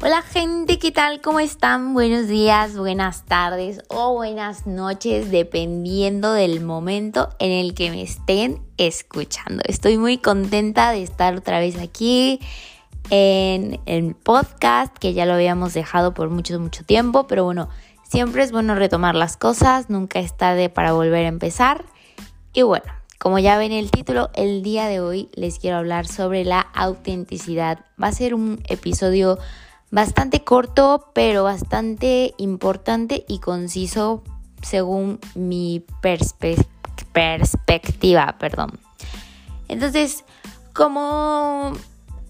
Hola gente, ¿qué tal? ¿Cómo están? Buenos días, buenas tardes o buenas noches, dependiendo del momento en el que me estén escuchando. Estoy muy contenta de estar otra vez aquí en el podcast, que ya lo habíamos dejado por mucho, mucho tiempo, pero bueno, siempre es bueno retomar las cosas, nunca es tarde para volver a empezar. Y bueno, como ya ven el título, el día de hoy les quiero hablar sobre la autenticidad. Va a ser un episodio bastante corto, pero bastante importante y conciso según mi perspectiva, perdón. Entonces, como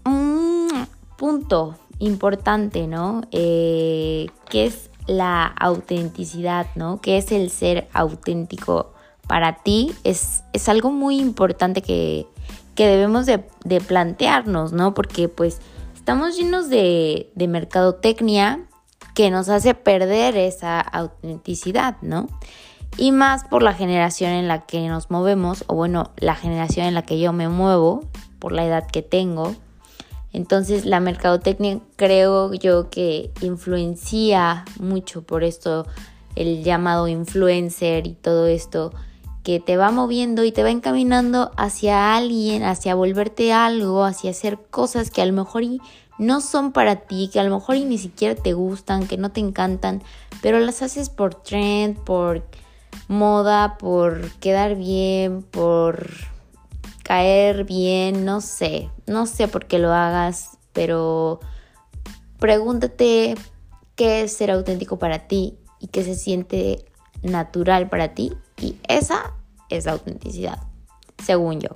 un punto importante, ¿no? Eh, ¿Qué es la autenticidad, ¿no? ¿Qué es el ser auténtico para ti? Es, es algo muy importante que, debemos de, de plantearnos, ¿no? Porque pues estamos llenos de, mercadotecnia que nos hace perder esa autenticidad, ¿no? Y más por la generación en la que nos movemos, o bueno, la generación en la que yo me muevo, por la edad que tengo. Entonces la mercadotecnia creo yo que influencia mucho por esto, el llamado influencer y todo esto, que te va moviendo y te va encaminando hacia alguien, hacia volverte algo, hacia hacer cosas que a lo mejor no son para ti, que a lo mejor ni siquiera te gustan, que no te encantan, pero las haces por trend, por moda, por quedar bien, por caer bien, no sé, no sé por qué lo hagas, pero pregúntate qué es ser auténtico para ti y qué se siente natural para ti y esa es la autenticidad, según yo.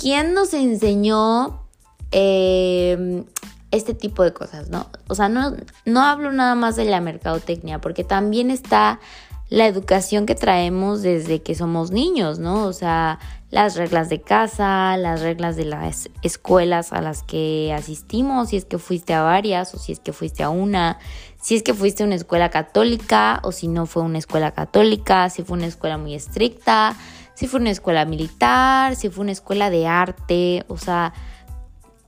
¿Quién nos enseñó em, este tipo de cosas, no? O sea, no, no hablo nada más de la mercadotecnia, porque también está la educación que traemos desde que somos niños, ¿no? O sea, las reglas de casa, las reglas de las escuelas a las que asistimos, si es que fuiste a varias o si es que fuiste a una, si es que fuiste a una escuela católica o si no fue una escuela católica, si fue una escuela muy estricta, si fue una escuela militar, si fue una escuela de arte, o sea,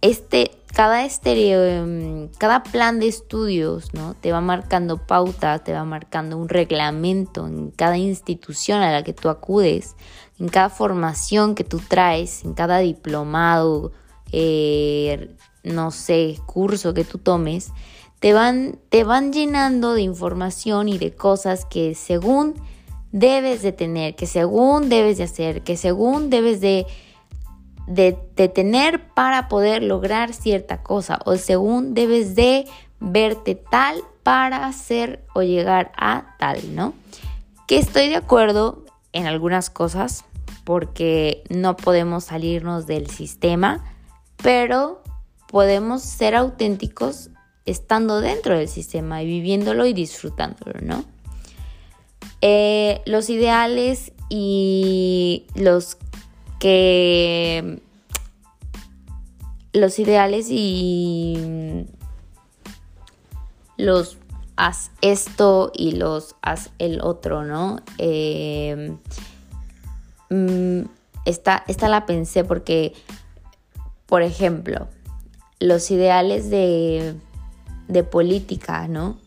este cada em, cada plan de estudios, ¿no? Te va marcando pautas, te va marcando un reglamento en cada institución a la que tú acudes, en cada formación que tú traes, en cada diplomado, eh, no sé, curso que tú tomes, te van, te van llenando de información y de cosas que según debes de tener, que según debes de hacer, que según debes de de, tener para poder lograr cierta cosa o según debes de verte tal para hacer o llegar a tal, ¿no? Que estoy de acuerdo en algunas cosas porque no podemos salirnos del sistema, pero podemos ser auténticos estando dentro del sistema y viviéndolo y disfrutándolo, ¿no? Eh, los ideales y los que los ideales y los haz esto y los haz el otro, ¿no? Em, mm, esta, esta la pensé porque, por ejemplo, los ideales de, de política, ¿no?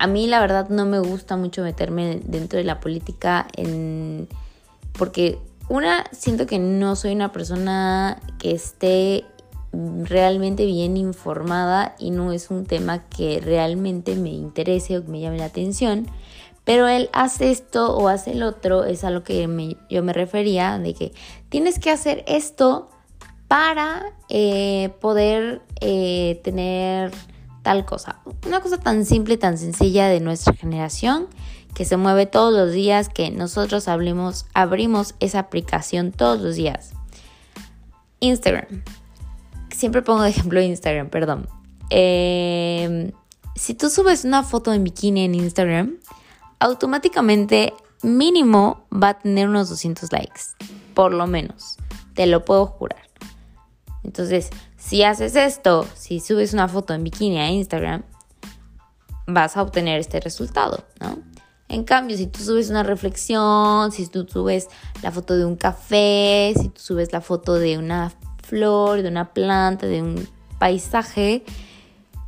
A mí la verdad no me gusta mucho meterme dentro de la política en, porque una, siento que no soy una persona que esté realmente bien informada y no es un tema que realmente me interese o que me llame la atención. Pero él hace esto o hace el otro, es a lo que yo me refería, de que tienes que hacer esto para eh, poder eh, tener tal cosa. Una cosa tan simple, tan sencilla de nuestra generación que se mueve todos los días, que nosotros abrimos, abrimos esa aplicación todos los días. Instagram. Siempre pongo de ejemplo Instagram, perdón. Em, si tú subes una foto en bikini en Instagram, automáticamente mínimo va a tener unos 200 likes. Por lo menos. Te lo puedo jurar. Entonces, si haces esto, si subes una foto en bikini a Instagram, vas a obtener este resultado, ¿no? En cambio, si tú subes una reflexión, si tú subes la foto de un café, si tú subes la foto de una flor, de una planta, de un paisaje,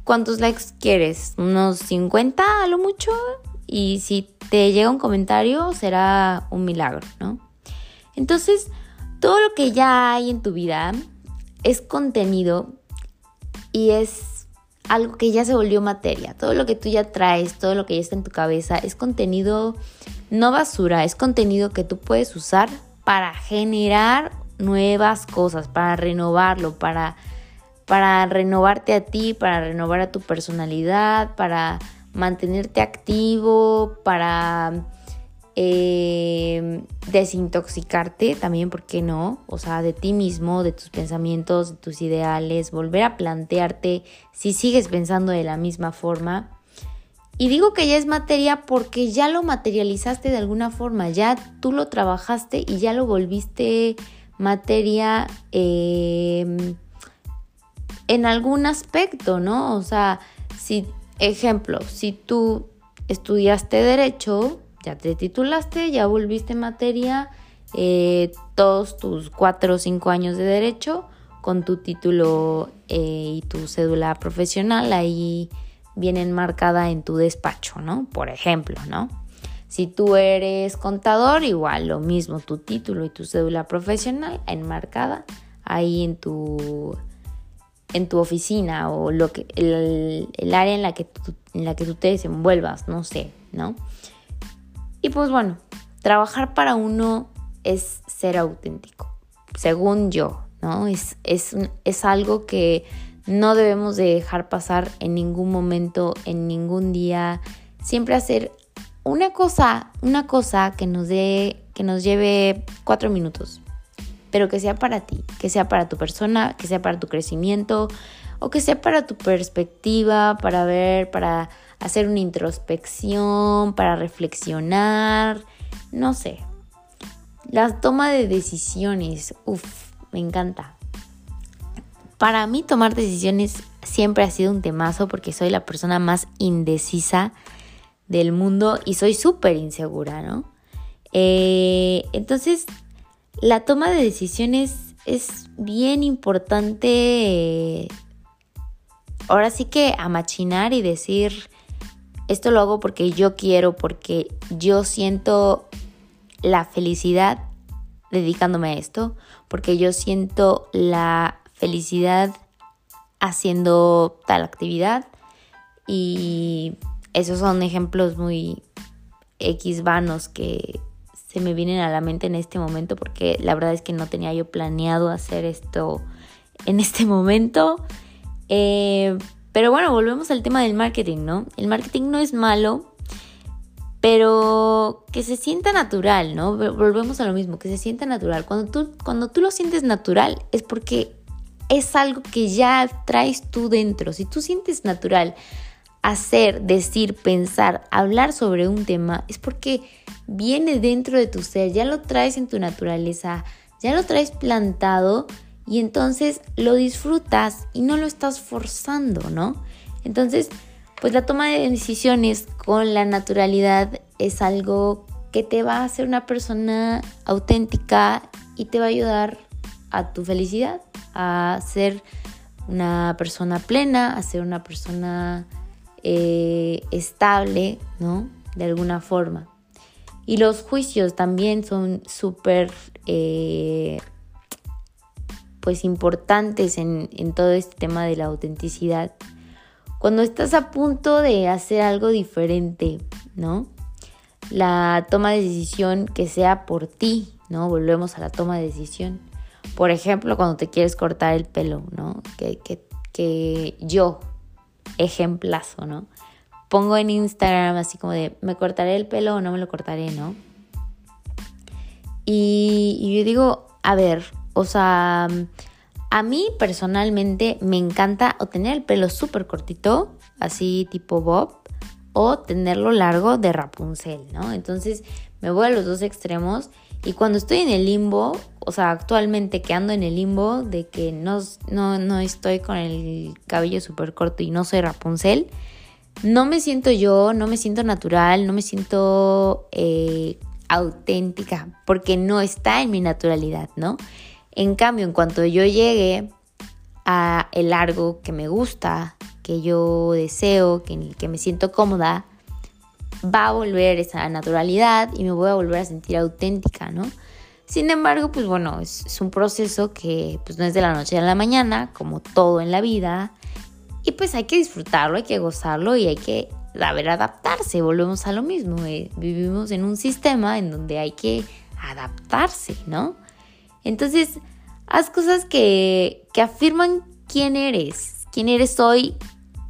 ¿cuántos likes quieres? ¿Unos 50 a lo mucho? Y si te llega un comentario, será un milagro, ¿no? Entonces, todo lo que ya hay en tu vida es contenido y es algo que ya se volvió materia. Todo lo que tú ya traes, todo lo que ya está en tu cabeza, es contenido no basura, es contenido que tú puedes usar para generar nuevas cosas, para renovarlo, para, para renovarte a ti, para renovar a tu personalidad, para mantenerte activo, para eh, desintoxicarte también, ¿por qué no? O sea, de ti mismo, de tus pensamientos, de tus ideales, volver a plantearte si sigues pensando de la misma forma. Y digo que ya es materia porque ya lo materializaste de alguna forma, ya tú lo trabajaste y ya lo volviste materia em, en algún aspecto, ¿no? O sea, si, ejemplo, si tú estudiaste derecho, ya te titulaste, ya volviste materia eh, todos tus cuatro o cinco años de derecho con tu título eh, y tu cédula profesional ahí vienen marcada en tu despacho, ¿no? Por ejemplo, ¿no? Si tú eres contador, igual lo mismo, tu título y tu cédula profesional enmarcada ahí en tu en tu oficina o lo que el área en la que en la que tú te desenvuelvas, no sé, ¿no? Y pues bueno, trabajar para uno es ser auténtico, según yo, ¿no? Es, es, es algo que no debemos de dejar pasar en ningún momento, en ningún día. Siempre hacer una cosa, una cosa que nos dé, que nos lleve cuatro minutos, pero que sea para ti, que sea para tu persona, que sea para tu crecimiento o que sea para tu perspectiva, para ver, para hacer una introspección, para reflexionar, no sé. La toma de decisiones, uff, me encanta. Para mí tomar decisiones siempre ha sido un temazo porque soy la persona más indecisa del mundo y soy súper insegura, ¿no? Eh, entonces, la toma de decisiones es bien importante. ahora sí que a machinar y decir, esto lo hago porque yo quiero, porque yo siento la felicidad dedicándome a esto, porque yo siento la felicidad haciendo tal actividad y esos son ejemplos muy X vanos que se me vienen a la mente en este momento porque la verdad es que no tenía yo planeado hacer esto en este momento. Eh, pero bueno, volvemos al tema del marketing, ¿no? El marketing no es malo, pero que se sienta natural, ¿no? Volvemos a lo mismo, que se sienta natural. Cuando tú, cuando tú lo sientes natural es porque es algo que ya traes tú dentro. Si tú sientes natural hacer, decir, pensar, hablar sobre un tema, es porque viene dentro de tu ser, ya lo traes en tu naturaleza, ya lo traes plantado y entonces lo disfrutas y no lo estás forzando, ¿no? Entonces, pues la toma de decisiones con la naturalidad es algo que te va a hacer una persona auténtica y te va a ayudar a tu felicidad, a ser una persona plena, a ser una persona eh, estable, ¿no? De alguna forma. Y los juicios también son súper eh, pues importantes en, todo este tema de la autenticidad. Cuando estás a punto de hacer algo diferente, ¿no? La toma de decisión que sea por ti, ¿no? Volvemos a la toma de decisión. Por ejemplo, cuando te quieres cortar el pelo, ¿no? Que, que yo, ejemplazo, ¿no? Pongo en Instagram así como de, ¿me cortaré el pelo o no me lo cortaré, ¿no? Y, y yo digo, a ver, o sea, a mí personalmente me encanta o tener el pelo súper cortito, así tipo bob, o tenerlo largo de Rapunzel, ¿no? Entonces me voy a los dos extremos y cuando estoy en el limbo, o sea, actualmente que ando en el limbo de que no, no, estoy con el cabello súper corto y no soy Rapunzel, no me siento yo, no me siento natural, no me siento eh, auténtica, porque no está en mi naturalidad, ¿no? En cambio, en cuanto yo llegue a el largo que me gusta, que yo deseo, que en el que me siento cómoda, va a volver esa naturalidad y me voy a volver a sentir auténtica, ¿no? Sin embargo, pues bueno, es, un proceso que pues no es de la noche a la mañana, como todo en la vida, y pues hay que disfrutarlo, hay que gozarlo y hay que saber adaptarse, volvemos a lo mismo, eh, vivimos en un sistema en donde hay que adaptarse, ¿no? Entonces, haz cosas que, que afirman quién eres, quién eres hoy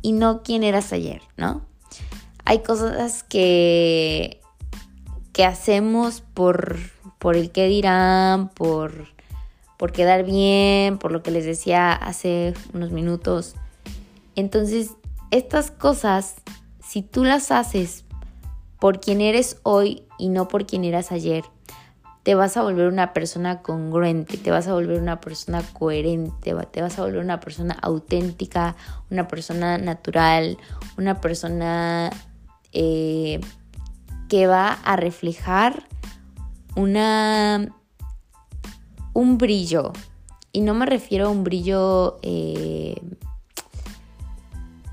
y no quién eras ayer, ¿no? Hay cosas que, que hacemos por, por el que dirán, por, por quedar bien, por lo que les decía hace unos minutos. Entonces, estas cosas, si tú las haces por quien eres hoy y no por quien eras ayer, te vas a volver una persona congruente, te vas a volver una persona coherente, te vas a volver una persona auténtica, una persona natural, una persona eh, que va a reflejar una, un brillo. Y no me refiero a un brillo, eh,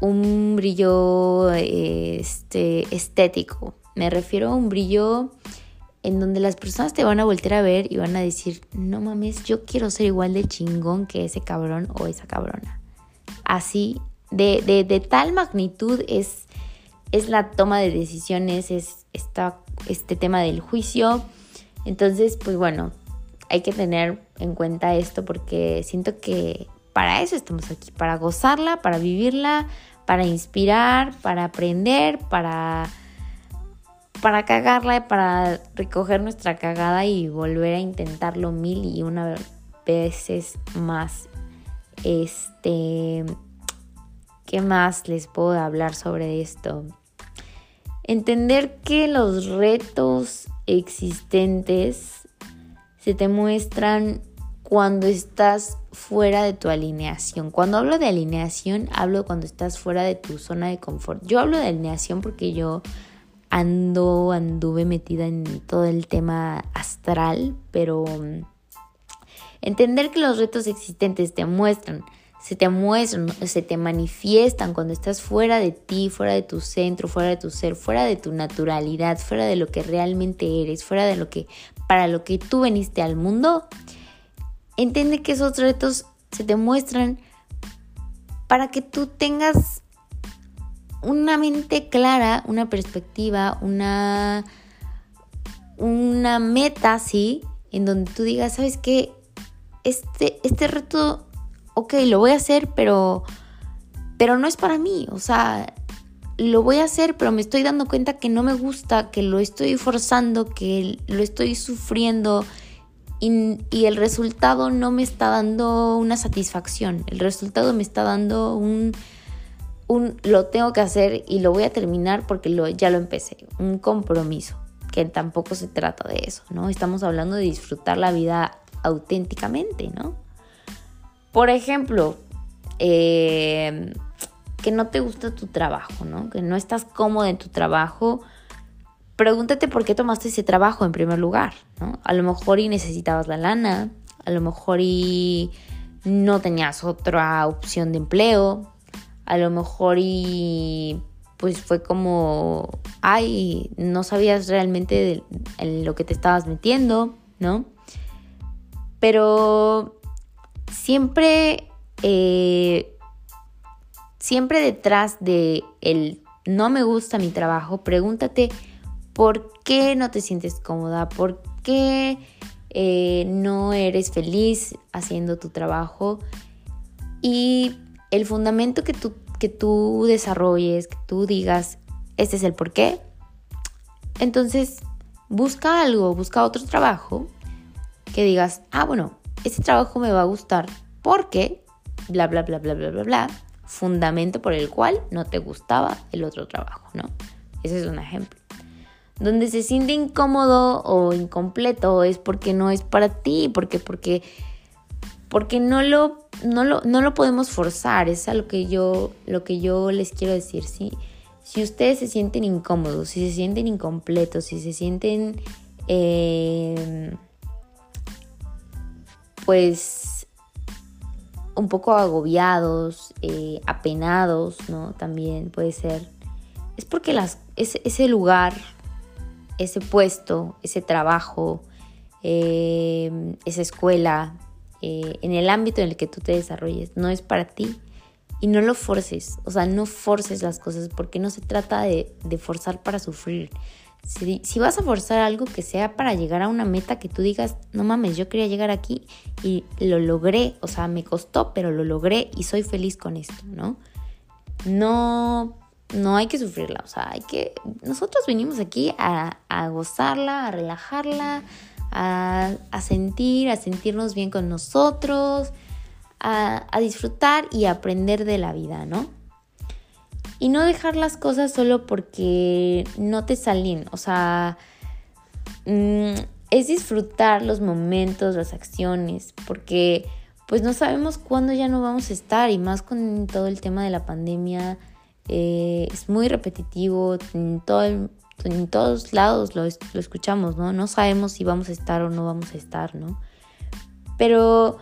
un brillo este, estético. Me refiero a un brillo en donde las personas te van a voltear a ver y van a decir, no mames, yo quiero ser igual de chingón que ese cabrón o esa cabrona. Así, de, de, tal magnitud es, es, la toma de decisiones, es este tema del juicio. Entonces, pues bueno, hay que tener en cuenta esto porque siento que para eso estamos aquí, para gozarla, para vivirla, para inspirar, para aprender, para para cagarla, para recoger nuestra cagada y volver a intentarlo mil y una veces más. Este, ¿qué más les puedo hablar sobre esto? Entender que los retos existentes se te muestran cuando estás fuera de tu alineación. Cuando hablo de alineación, hablo cuando estás fuera de tu zona de confort. Yo hablo de alineación porque yo ando, anduve metida en todo el tema astral, pero mm, entender que los retos existentes te muestran, se te muestran, se te manifiestan cuando estás fuera de ti, fuera de tu centro, fuera de tu ser, fuera de tu naturalidad, fuera de lo que realmente eres, fuera de lo que para lo que tú veniste al mundo. Entiende que esos retos se te muestran para que tú tengas una mente clara, una perspectiva, una, una meta, ¿sí? En donde tú digas, ¿sabes qué? Este, este reto, ok, lo voy a hacer, pero, pero no es para mí. O sea, lo voy a hacer, pero me estoy dando cuenta que no me gusta, que lo estoy forzando, que lo estoy sufriendo y, y, el resultado no me está dando una satisfacción. El resultado me está dando un lo tengo que hacer y lo voy a terminar porque ya lo empecé, un compromiso, que tampoco se trata de eso, ¿no? Estamos hablando de disfrutar la vida auténticamente, ¿no? Por ejemplo, eh, que no te gusta tu trabajo, ¿no? Que no estás cómodo en tu trabajo, pregúntate por qué tomaste ese trabajo en primer lugar, ¿no? A lo mejor y necesitabas la lana, a lo mejor y no tenías otra opción de empleo, a lo mejor y pues fue como, ay, no sabías realmente en lo que te estabas metiendo, ¿no? Pero siempre, eh, siempre detrás de el no me gusta mi trabajo, pregúntate por qué no te sientes cómoda, por qué eh, no eres feliz haciendo tu trabajo y el fundamento que tú, que tú desarrolles, que tú digas, este es el por qué, entonces busca algo, busca otro trabajo que digas, ah, bueno, este trabajo me va a gustar porque, bla, bla, bla, bla, bla, bla, bla, fundamento por el cual no te gustaba el otro trabajo, ¿no? Ese es un ejemplo. Donde se siente incómodo o incompleto es porque no es para ti, porque, porque porque no lo, no lo, no lo podemos forzar, es a lo que yo, lo que yo les quiero decir, ¿sí? Si ustedes se sienten incómodos, si se sienten incompletos, si se sienten, eh, pues, un poco agobiados, eh, apenados, ¿no? También puede ser. Es porque las, ese, lugar, ese puesto, ese trabajo, eh, esa escuela, eh, en el ámbito en el que tú te desarrolles, no es para ti. Y no lo forces, o sea, no forces las cosas porque no se trata de, de forzar para sufrir. Si, si, vas a forzar algo que sea para llegar a una meta que tú digas, no mames, yo quería llegar aquí y lo logré, o sea, me costó, pero lo logré y soy feliz con esto, ¿no? No, no hay que sufrirla, o sea, hay que, nosotros venimos aquí a, a gozarla, a relajarla, a, sentir, a sentirnos bien con nosotros, a, disfrutar y aprender de la vida, ¿no? Y no dejar las cosas solo porque no te salen, o sea, mm, es disfrutar los momentos, las acciones, porque pues no sabemos cuándo ya no vamos a estar y más con todo el tema de la pandemia. Eh, es muy repetitivo, todo el, en todos lados lo, escuchamos, ¿no? No sabemos si vamos a estar o no vamos a estar, ¿no? Pero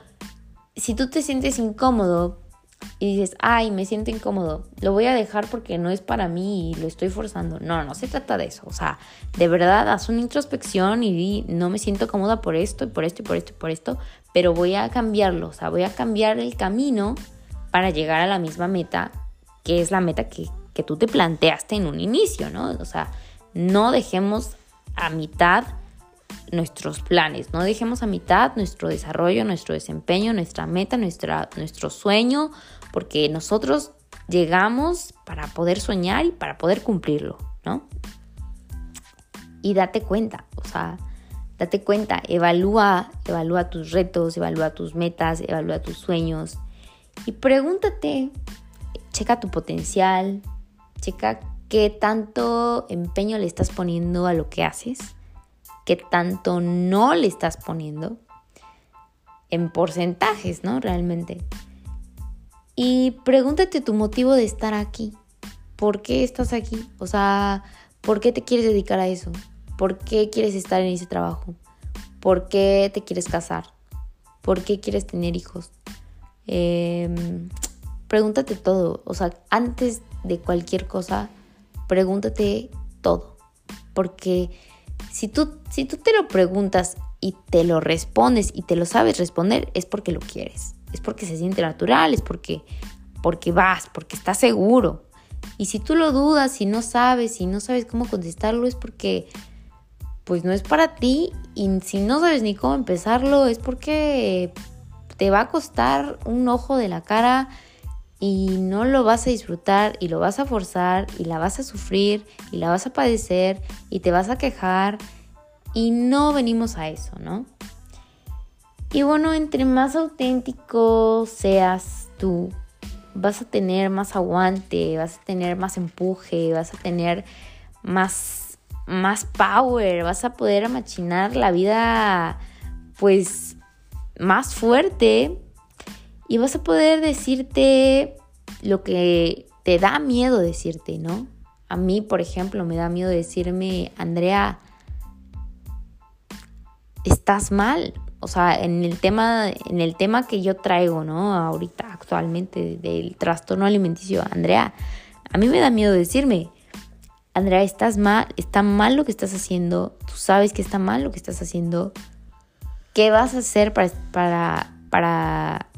si tú te sientes incómodo y dices, ay, me siento incómodo, lo voy a dejar porque no es para mí y lo estoy forzando. No, no se trata de eso. O sea, de verdad, haz una introspección y no me siento cómoda por esto y por esto y por esto y por esto, pero voy a cambiarlo. O sea, voy a cambiar el camino para llegar a la misma meta, que es la meta que, que tú te planteaste en un inicio, ¿no? O sea, no dejemos a mitad nuestros planes, no dejemos a mitad nuestro desarrollo, nuestro desempeño, nuestra meta, nuestra, nuestro sueño, porque nosotros llegamos para poder soñar y para poder cumplirlo, ¿no? Y date cuenta, o sea, date cuenta, evalúa, evalúa tus retos, evalúa tus metas, evalúa tus sueños y pregúntate, checa tu potencial, checa qué tanto empeño le estás poniendo a lo que haces, qué tanto no le estás poniendo en porcentajes, ¿no? Realmente. Y pregúntate tu motivo de estar aquí. ¿Por qué estás aquí? O sea, ¿por qué te quieres dedicar a eso? ¿Por qué quieres estar en ese trabajo? ¿Por qué te quieres casar? ¿Por qué quieres tener hijos? Em, pregúntate todo. O sea, antes de cualquier cosa, pregúntate todo. Porque si tú, si tú te lo preguntas y te lo respondes y te lo sabes responder, es porque lo quieres. Es porque se siente natural, es porque, porque vas, porque estás seguro. Y si tú lo dudas y no sabes y no sabes cómo contestarlo, es porque pues no es para ti. Y si no sabes ni cómo empezarlo, es porque te va a costar un ojo de la cara y no lo vas a disfrutar y lo vas a forzar y la vas a sufrir y la vas a padecer y te vas a quejar y no venimos a eso, ¿no? Y bueno, entre más auténtico seas tú, vas a tener más aguante, vas a tener más empuje, vas a tener más, más power, vas a poder machinar la vida pues más fuerte y vas a poder decirte lo que te da miedo decirte, ¿no? A mí, por ejemplo, me da miedo decirme, Andrea, estás mal. O sea, en el tema, en el tema que yo traigo, ¿no? Ahorita, actualmente, del trastorno alimenticio, Andrea, a mí me da miedo decirme, Andrea, estás mal, está mal lo que estás haciendo, tú sabes que está mal lo que estás haciendo. ¿Qué vas a hacer para, para, para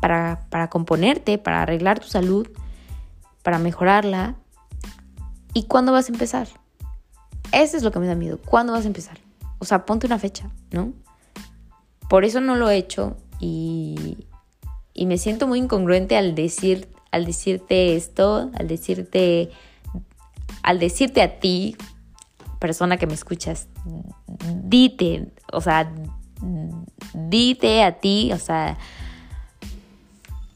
para, componerte, para arreglar tu salud, para mejorarla. ¿Y cuándo vas a empezar? Eso es lo que me da miedo. ¿Cuándo vas a empezar? O sea, ponte una fecha, ¿no? Por eso no lo he hecho y, y me siento muy incongruente al decir, al decirte esto, al decirte, al decirte a ti, persona que me escuchas, dite, o sea, dite a ti, o sea,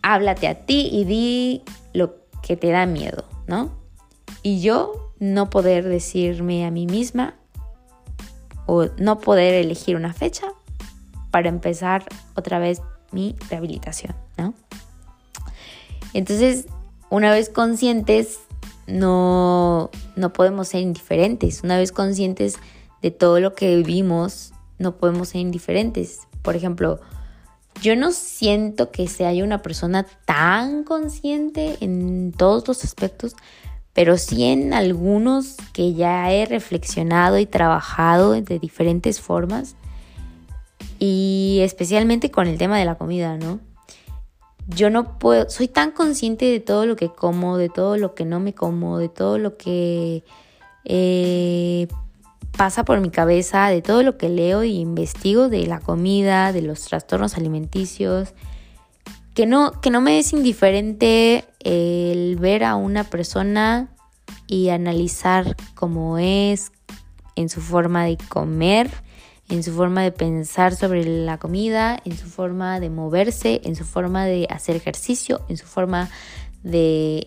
háblate a ti y di lo que te da miedo, ¿no? Y yo no poder decirme a mí misma o no poder elegir una fecha para empezar otra vez mi rehabilitación, ¿no? Entonces, una vez conscientes, no, no podemos ser indiferentes. Una vez conscientes de todo lo que vivimos, no podemos ser indiferentes. Por ejemplo, Yo no siento que sea una persona tan consciente en todos los aspectos, pero sí en algunos que ya he reflexionado y trabajado de diferentes formas y especialmente con el tema de la comida, ¿no? Yo no puedo, soy tan consciente de todo lo que como, de todo lo que no me como, de todo lo que eh, pasa por mi cabeza, de todo lo que leo y investigo de la comida, de los trastornos alimenticios, que no, que no me es indiferente el ver a una persona y analizar cómo es en su forma de comer, en su forma de pensar sobre la comida, en su forma de moverse, en su forma de hacer ejercicio, en su forma de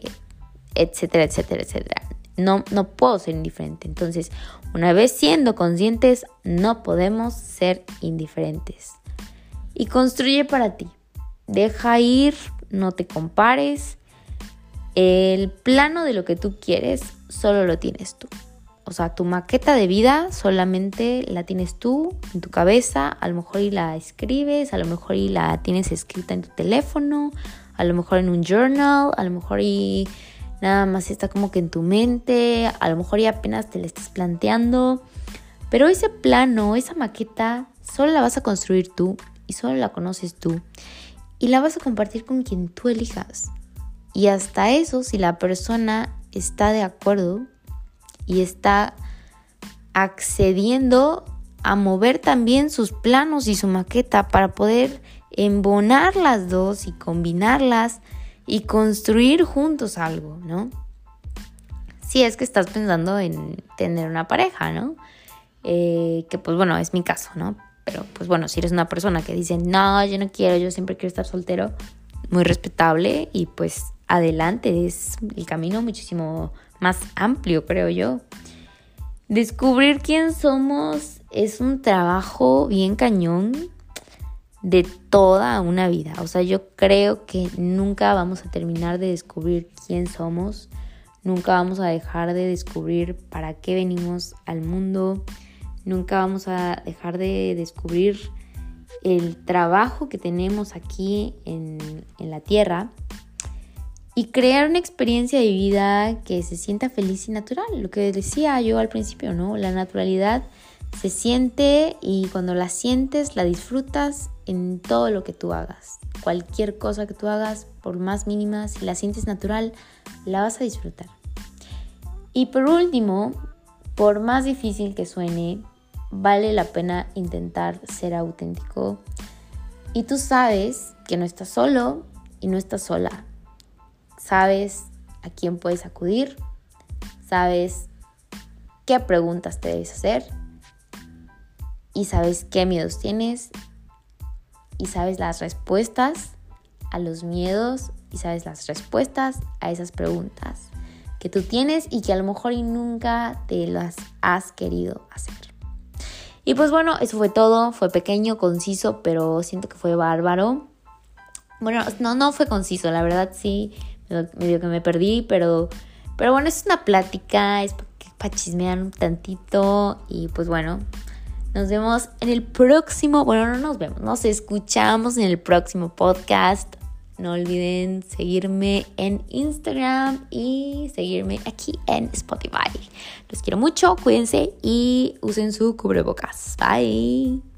etcétera, etcétera, etcétera. No, no puedo ser indiferente. Entonces, una vez siendo conscientes, no podemos ser indiferentes. Y construye para ti. Deja ir, no te compares. El plano de lo que tú quieres solo lo tienes tú. O sea, tu maqueta de vida solamente la tienes tú en tu cabeza, a lo mejor y la escribes, a lo mejor y la tienes escrita en tu teléfono, a lo mejor en un journal, a lo mejor y nada más está como que en tu mente, a lo mejor y apenas te la estás planteando, pero ese plano, esa maqueta, solo la vas a construir tú y solo la conoces tú y la vas a compartir con quien tú elijas. Y hasta eso, si la persona está de acuerdo y está accediendo a mover también sus planos y su maqueta para poder embonar las dos y combinarlas y construir juntos algo, ¿no? Si es que estás pensando en tener una pareja, ¿no? Eh, que pues bueno, es mi caso, ¿no? Pero pues bueno, si eres una persona que dice, no, yo no quiero, yo siempre quiero estar soltero, muy respetable y pues adelante, es el camino muchísimo más amplio, creo yo. Descubrir quién somos es un trabajo bien cañón de toda una vida. O sea, yo creo que nunca vamos a terminar de descubrir quién somos, nunca vamos a dejar de descubrir para qué venimos al mundo, nunca vamos a dejar de descubrir el trabajo que tenemos aquí en, en la tierra y crear una experiencia de vida que se sienta feliz y natural. Lo que decía yo al principio, ¿no? La naturalidad se siente y cuando la sientes la disfrutas en todo lo que tú hagas. Cualquier cosa que tú hagas, por más mínima, si la sientes natural, la vas a disfrutar. Y por último, por más difícil que suene, vale la pena intentar ser auténtico. Y tú sabes que no estás solo y no estás sola. Sabes a quién puedes acudir. Sabes qué preguntas te debes hacer. Y sabes qué miedos tienes y sabes las respuestas a los miedos y sabes las respuestas a esas preguntas que tú tienes y que a lo mejor y nunca te las has querido hacer. Y pues bueno, eso fue todo, fue pequeño, conciso, pero siento que fue bárbaro. Bueno, no, no fue conciso, la verdad sí, medio que me perdí, pero, pero bueno, es una plática, es para chismear un tantito y pues bueno, nos vemos en el próximo, bueno, no nos vemos, nos escuchamos en el próximo podcast. No olviden seguirme en Instagram y seguirme aquí en Spotify. Los quiero mucho, cuídense y usen su cubrebocas. Bye.